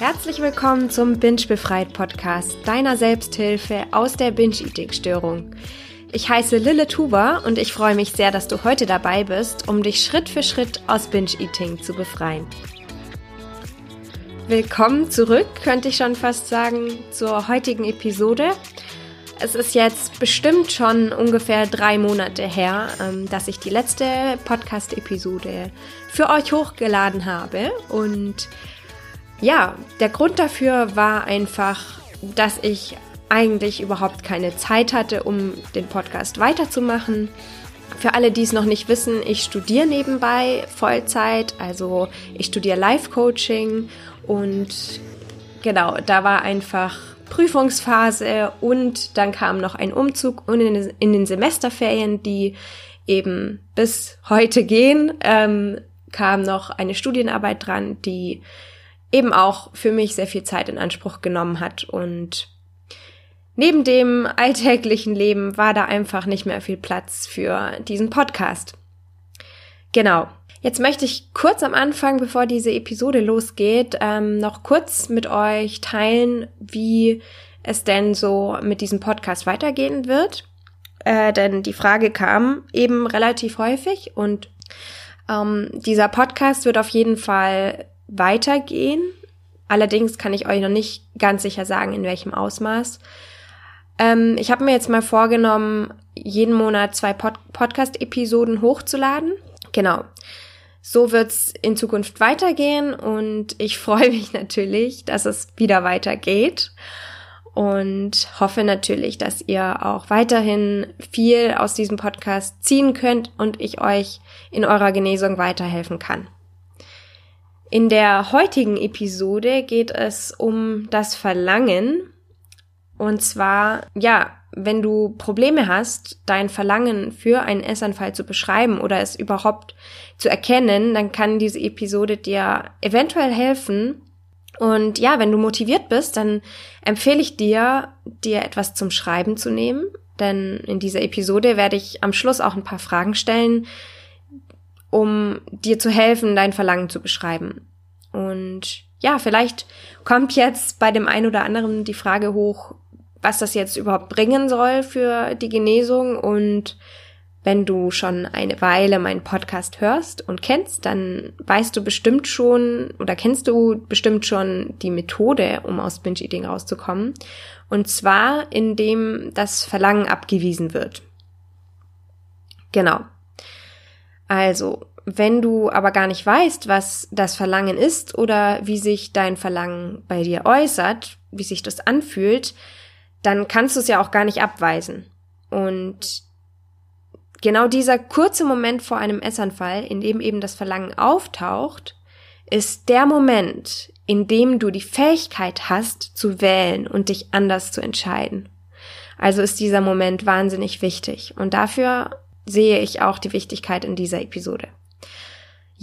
Herzlich willkommen zum Binge Befreit Podcast, deiner Selbsthilfe aus der Binge-Eating-Störung. Ich heiße Lille Tuba und ich freue mich sehr, dass du heute dabei bist, um dich Schritt für Schritt aus Binge-Eating zu befreien. Willkommen zurück, könnte ich schon fast sagen, zur heutigen Episode. Es ist jetzt bestimmt schon ungefähr drei Monate her, ähm, dass ich die letzte Podcast-Episode für euch hochgeladen habe. Und ja, der Grund dafür war einfach, dass ich eigentlich überhaupt keine Zeit hatte, um den Podcast weiterzumachen. Für alle, die es noch nicht wissen, ich studiere nebenbei Vollzeit, also ich studiere Life-Coaching und genau, da war einfach Prüfungsphase und dann kam noch ein Umzug und in, den Semesterferien, die eben bis heute gehen, ähm, kam noch eine Studienarbeit dran, die eben auch für mich sehr viel Zeit in Anspruch genommen hat und Neben dem alltäglichen Leben war da einfach nicht mehr viel Platz für diesen Podcast. Genau. Jetzt möchte ich kurz am Anfang, bevor diese Episode losgeht, ähm, noch kurz mit euch teilen, wie es denn so mit diesem Podcast weitergehen wird. Äh, denn die Frage kam eben relativ häufig und ähm, dieser Podcast wird auf jeden Fall weitergehen. Allerdings kann ich euch noch nicht ganz sicher sagen, in welchem Ausmaß. Ähm, ich habe mir jetzt mal vorgenommen, jeden Monat zwei Pod Podcast-Episoden hochzuladen. Genau. So wird's in Zukunft weitergehen und ich freue mich natürlich, dass es wieder weitergeht und hoffe natürlich, dass ihr auch weiterhin viel aus diesem Podcast ziehen könnt und ich euch in eurer Genesung weiterhelfen kann. In der heutigen Episode geht es um das Verlangen und zwar, ja, wenn du Probleme hast, dein Verlangen für einen Essanfall zu beschreiben oder es überhaupt zu erkennen, dann kann diese Episode dir eventuell helfen. Und ja, wenn du motiviert bist, dann empfehle ich dir, dir etwas zum Schreiben zu nehmen. Denn in dieser Episode werde ich am Schluss auch ein paar Fragen stellen, um dir zu helfen, dein Verlangen zu beschreiben. Und ja, vielleicht kommt jetzt bei dem einen oder anderen die Frage hoch, was das jetzt überhaupt bringen soll für die Genesung. Und wenn du schon eine Weile meinen Podcast hörst und kennst, dann weißt du bestimmt schon oder kennst du bestimmt schon die Methode, um aus Binge-Eating rauszukommen. Und zwar, indem das Verlangen abgewiesen wird. Genau. Also, wenn du aber gar nicht weißt, was das Verlangen ist oder wie sich dein Verlangen bei dir äußert, wie sich das anfühlt, dann kannst du es ja auch gar nicht abweisen. Und genau dieser kurze Moment vor einem Essanfall, in dem eben das Verlangen auftaucht, ist der Moment, in dem du die Fähigkeit hast zu wählen und dich anders zu entscheiden. Also ist dieser Moment wahnsinnig wichtig. Und dafür sehe ich auch die Wichtigkeit in dieser Episode.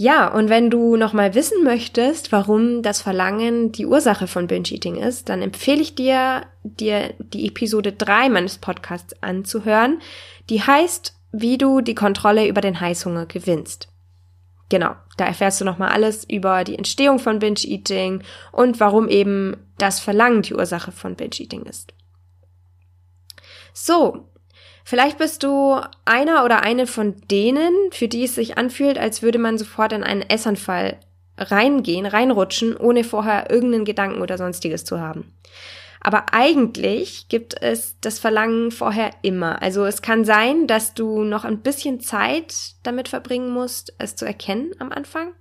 Ja, und wenn du nochmal wissen möchtest, warum das Verlangen die Ursache von Binge-Eating ist, dann empfehle ich dir, dir die Episode 3 meines Podcasts anzuhören. Die heißt, wie du die Kontrolle über den Heißhunger gewinnst. Genau, da erfährst du nochmal alles über die Entstehung von Binge-Eating und warum eben das Verlangen die Ursache von Binge-Eating ist. So, Vielleicht bist du einer oder eine von denen, für die es sich anfühlt, als würde man sofort in einen Essanfall reingehen, reinrutschen, ohne vorher irgendeinen Gedanken oder sonstiges zu haben. Aber eigentlich gibt es das Verlangen vorher immer. Also es kann sein, dass du noch ein bisschen Zeit damit verbringen musst, es zu erkennen am Anfang.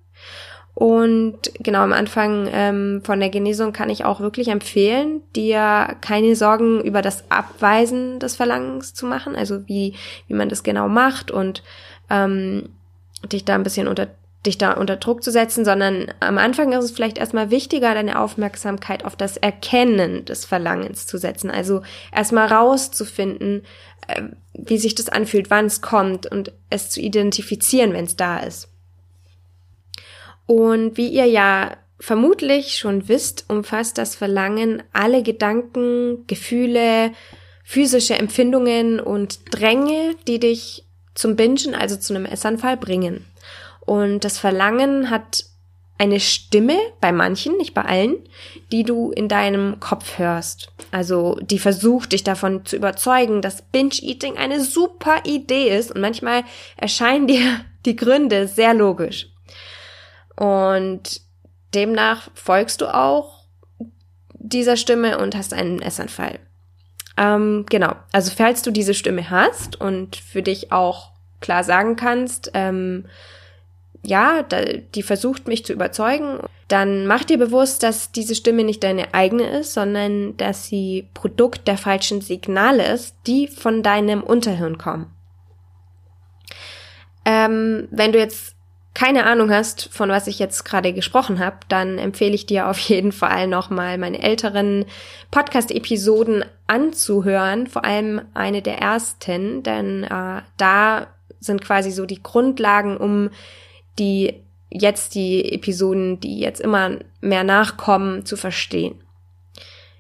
Und genau am Anfang ähm, von der Genesung kann ich auch wirklich empfehlen, dir keine Sorgen über das Abweisen des Verlangens zu machen, also wie, wie man das genau macht und ähm, dich da ein bisschen unter dich da unter Druck zu setzen, sondern am Anfang ist es vielleicht erstmal wichtiger, deine Aufmerksamkeit auf das Erkennen des Verlangens zu setzen. Also erstmal rauszufinden, äh, wie sich das anfühlt, wann es kommt und es zu identifizieren, wenn es da ist. Und wie ihr ja vermutlich schon wisst, umfasst das Verlangen alle Gedanken, Gefühle, physische Empfindungen und Dränge, die dich zum Bingen, also zu einem Essanfall bringen. Und das Verlangen hat eine Stimme bei manchen, nicht bei allen, die du in deinem Kopf hörst. Also die versucht dich davon zu überzeugen, dass Binge-Eating eine super Idee ist und manchmal erscheinen dir die Gründe sehr logisch. Und demnach folgst du auch dieser Stimme und hast einen Essanfall. Ähm, genau, also falls du diese Stimme hast und für dich auch klar sagen kannst, ähm, ja, da, die versucht mich zu überzeugen, dann mach dir bewusst, dass diese Stimme nicht deine eigene ist, sondern dass sie Produkt der falschen Signale ist, die von deinem Unterhirn kommen. Ähm, wenn du jetzt keine Ahnung hast, von was ich jetzt gerade gesprochen habe, dann empfehle ich dir auf jeden Fall nochmal meine älteren Podcast-Episoden anzuhören, vor allem eine der ersten, denn äh, da sind quasi so die Grundlagen, um die jetzt die Episoden, die jetzt immer mehr nachkommen, zu verstehen.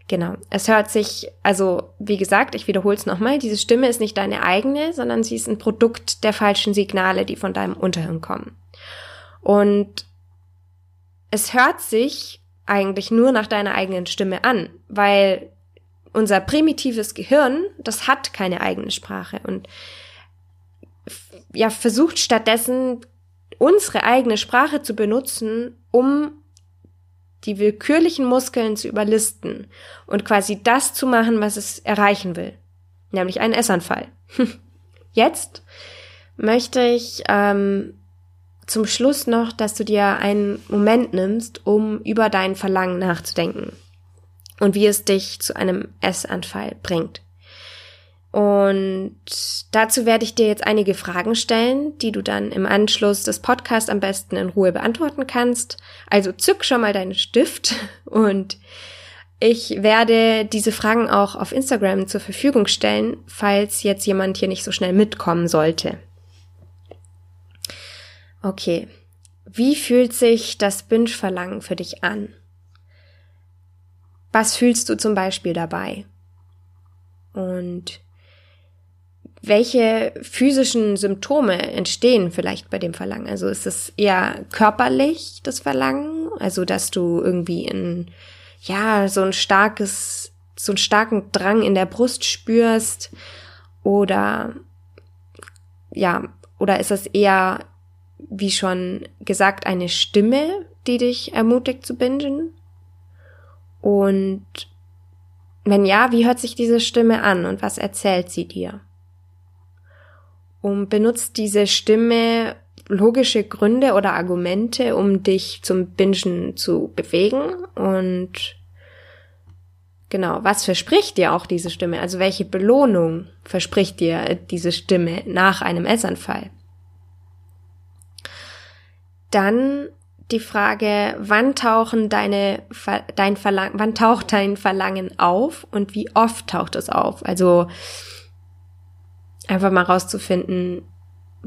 Genau. Es hört sich, also wie gesagt, ich wiederhole es nochmal, diese Stimme ist nicht deine eigene, sondern sie ist ein Produkt der falschen Signale, die von deinem Unterhirn kommen. Und es hört sich eigentlich nur nach deiner eigenen Stimme an, weil unser primitives Gehirn, das hat keine eigene Sprache und ja, versucht stattdessen unsere eigene Sprache zu benutzen, um die willkürlichen Muskeln zu überlisten und quasi das zu machen, was es erreichen will, nämlich einen Essanfall. Jetzt möchte ich ähm, zum Schluss noch, dass du dir einen Moment nimmst, um über dein Verlangen nachzudenken und wie es dich zu einem Essanfall bringt. Und dazu werde ich dir jetzt einige Fragen stellen, die du dann im Anschluss des Podcasts am besten in Ruhe beantworten kannst. Also zück schon mal deinen Stift und ich werde diese Fragen auch auf Instagram zur Verfügung stellen, falls jetzt jemand hier nicht so schnell mitkommen sollte. Okay. Wie fühlt sich das Binge-Verlangen für dich an? Was fühlst du zum Beispiel dabei? Und welche physischen Symptome entstehen vielleicht bei dem Verlangen? Also ist es eher körperlich, das Verlangen? Also, dass du irgendwie in, ja, so ein starkes, so einen starken Drang in der Brust spürst? Oder, ja, oder ist es eher, wie schon gesagt, eine Stimme, die dich ermutigt zu bingen? Und wenn ja, wie hört sich diese Stimme an und was erzählt sie dir? Und benutzt diese Stimme logische Gründe oder Argumente, um dich zum Bingen zu bewegen und genau, was verspricht dir auch diese Stimme? Also welche Belohnung verspricht dir diese Stimme nach einem Essanfall? Dann die Frage, wann tauchen deine, dein Verlangen, wann taucht dein Verlangen auf und wie oft taucht es auf? Also, einfach mal rauszufinden,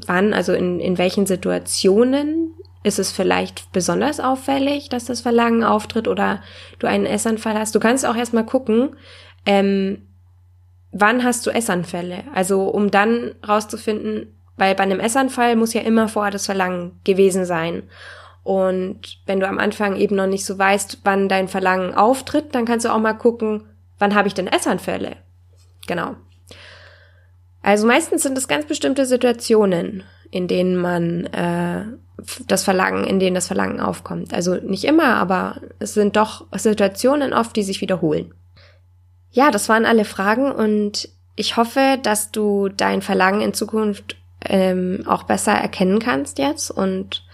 wann, also in, in welchen Situationen ist es vielleicht besonders auffällig, dass das Verlangen auftritt oder du einen Essanfall hast. Du kannst auch erstmal gucken, ähm, wann hast du Essanfälle? Also um dann rauszufinden, weil bei einem Essanfall muss ja immer vorher das Verlangen gewesen sein. Und wenn du am Anfang eben noch nicht so weißt, wann dein Verlangen auftritt, dann kannst du auch mal gucken, wann habe ich denn Essanfälle? Genau. Also meistens sind es ganz bestimmte Situationen, in denen man äh, das Verlangen, in denen das Verlangen aufkommt. Also nicht immer, aber es sind doch Situationen oft, die sich wiederholen. Ja, das waren alle Fragen und ich hoffe, dass du dein Verlangen in Zukunft ähm, auch besser erkennen kannst jetzt und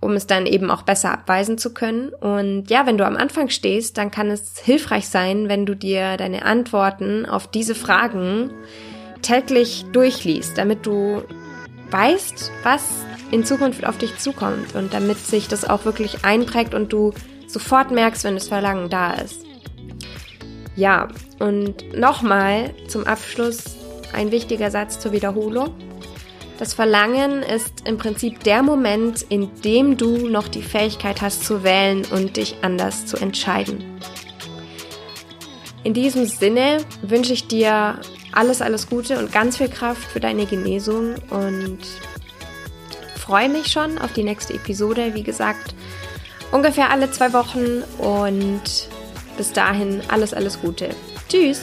um es dann eben auch besser abweisen zu können. Und ja, wenn du am Anfang stehst, dann kann es hilfreich sein, wenn du dir deine Antworten auf diese Fragen täglich durchliest, damit du weißt, was in Zukunft auf dich zukommt und damit sich das auch wirklich einprägt und du sofort merkst, wenn das Verlangen da ist. Ja, und nochmal zum Abschluss ein wichtiger Satz zur Wiederholung. Das Verlangen ist im Prinzip der Moment, in dem du noch die Fähigkeit hast zu wählen und dich anders zu entscheiden. In diesem Sinne wünsche ich dir alles, alles Gute und ganz viel Kraft für deine Genesung und freue mich schon auf die nächste Episode. Wie gesagt, ungefähr alle zwei Wochen und bis dahin alles, alles Gute. Tschüss!